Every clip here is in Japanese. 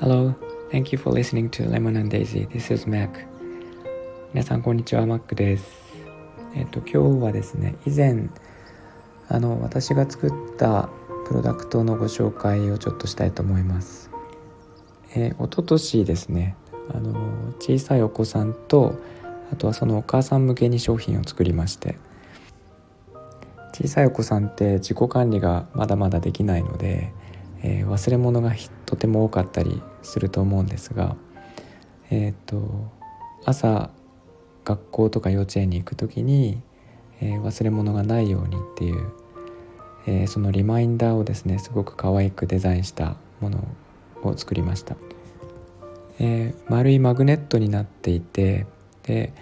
Hello, thank you for listening to Lemon and Daisy. This is Mac. 皆さんこんにちは、Mac です。えっと今日はですね、以前あの私が作ったプロダクトのご紹介をちょっとしたいと思います。えー、一昨年ですね、あの小さいお子さんとあとはそのお母さん向けに商品を作りまして。小さいお子さんって自己管理がまだまだできないので、えー、忘れ物がとても多かったりすると思うんですが、えーと、朝学校とか幼稚園に行く時に、えー、忘れ物がないようにっていう、えー、そのリマインダーをですねすごく可愛くデザインしたものを作りました、えー、丸いマグネットになっていてで、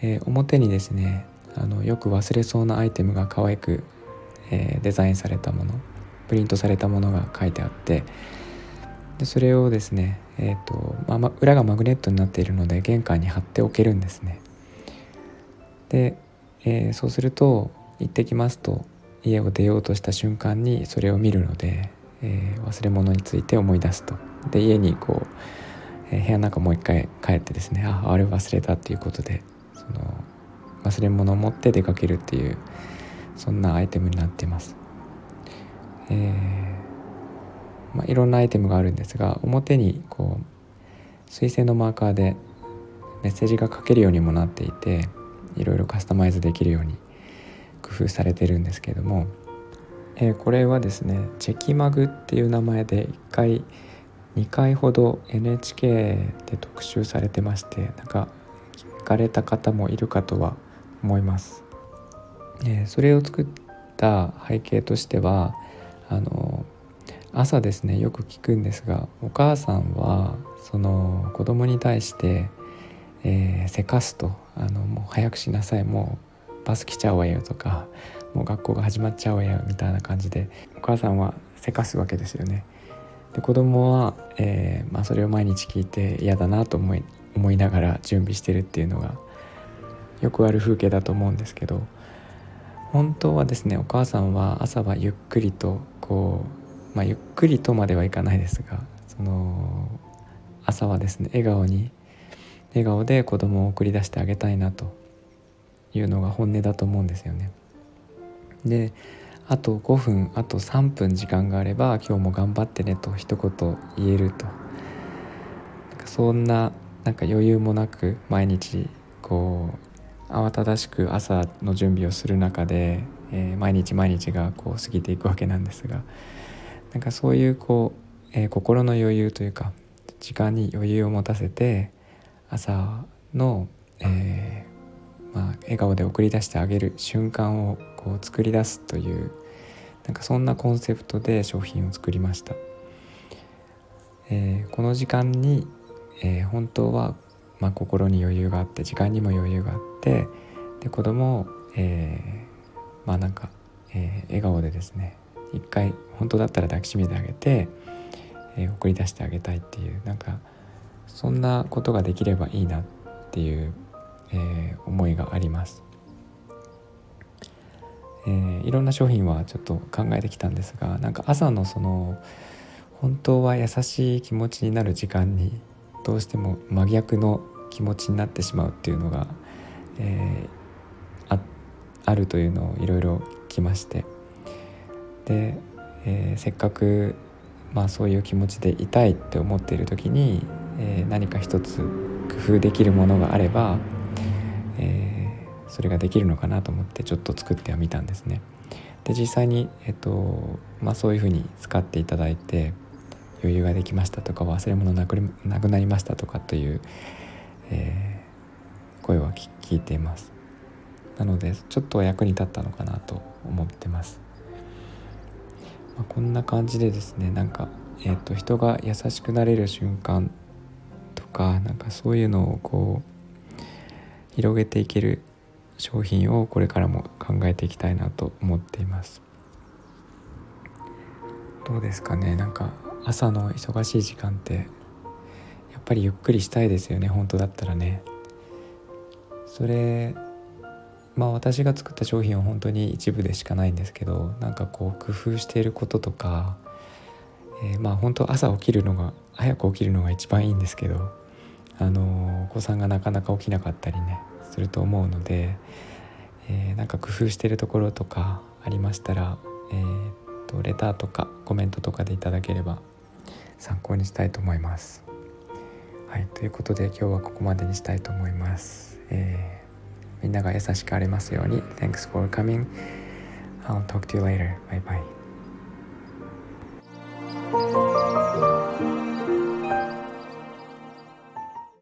え表にですねあのよく忘れそうなアイテムが可愛く、えー、デザインされたものプリントされたものが書いてあってでそれをですね、えーとまあ、裏がマグネットになっているので玄関に貼っておけるんですね。で、えー、そうすると行ってきますと家を出ようとした瞬間にそれを見るので、えー、忘れ物について思い出すと。で家にこう、えー、部屋の中もう一回帰ってですねああれ忘れたっていうことでその忘れ物を持って出かけるっていうそんなアイテムになってます。えー、まあ、いろんなアイテムがあるんですが表にこう水性のマーカーでメッセージが書けるようにもなっていていろいろカスタマイズできるように工夫されてるんですけれども、えー、これはですねチェキマグっていう名前で1回2回ほど NHK で特集されてましてなんか聞かれた方もいるかとは思います。えそれを作った背景としてはあの朝ですねよく聞くんですがお母さんはその子供に対して「えー、せかすとあのもう早くしなさいもうバス来ちゃうわよ」とか「もう学校が始まっちゃうわよ」みたいな感じでお母さんはせかすわけですよね。で子供は、えーまあ、それを毎日聞いて嫌だなと思い思いながら準備してるっていうのがよくある風景だと思うんですけど本当はですねお母さんは朝はゆっくりとこう、まあ、ゆっくりとまではいかないですがその朝はですね笑顔に笑顔で子供を送り出してあげたいなというのが本音だと思うんですよね。であと5分あと3分時間があれば今日も頑張ってねと一言言えるとなんかそんななんか余裕もなく毎日こう慌ただしく朝の準備をする中で、えー、毎日毎日がこう過ぎていくわけなんですがなんかそういうこう、えー、心の余裕というか時間に余裕を持たせて朝の、えー、まあ、笑顔で送り出してあげる瞬間をこう作り出すというなんかそんなコンセプトで商品を作りました。えこの時間に、え本当はまあ、心に余裕があって時間にも余裕があってで子供を、えー、まあなんか、えー、笑顔でですね一回本当だったら抱きしめてあげて、えー、送り出してあげたいっていうなんかそんなことができればいいなっていう、えー、思いがあります。えー、いろんな商品はちょっと考えてきたんですがなんか朝のその本当は優しい気持ちになる時間にどうしても真逆の気持ちになってしまうっていうのが、えー、ああるというのをいろいろきましてで、えー、せっかく、まあ、そういう気持ちでいたいって思っている時に、えー、何か一つ工夫できるものがあれば、えー、それができるのかなと思ってちょっと作ってはみたんですね。で実際に、えっとまあ、そういうふうに使っていただいて余裕ができましたとか忘れ物なくなくなりましたとかという、えー、声は聞いています。なのでちょっと役に立ったのかなと思ってます、まあ、こんな感じでですねなんか、えーと、人が優しくなれる瞬間とかなんかそういうのをこう広げていける商品をこれからも考えていきたいなと思っています。どうですかねなんか朝の忙しい時間ってぱりゆっくりしたいですよね本当だったらねそれまあ私が作った商品は本当に一部でしかないんですけどなんかこう工夫していることとか、えー、まあ本当朝起きるのが早く起きるのが一番いいんですけどあのお子さんがなかなか起きなかったりねすると思うので、えー、なんか工夫してるところとかありましたら、えー、とレターとかコメントとかでいただければ参考にしたいと思います。はい、ということで今日はここまでにしたいと思います。えーみんなが優しくありますように。Thanks for coming. I'll talk to you later. Bye bye.